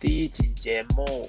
第一集节目。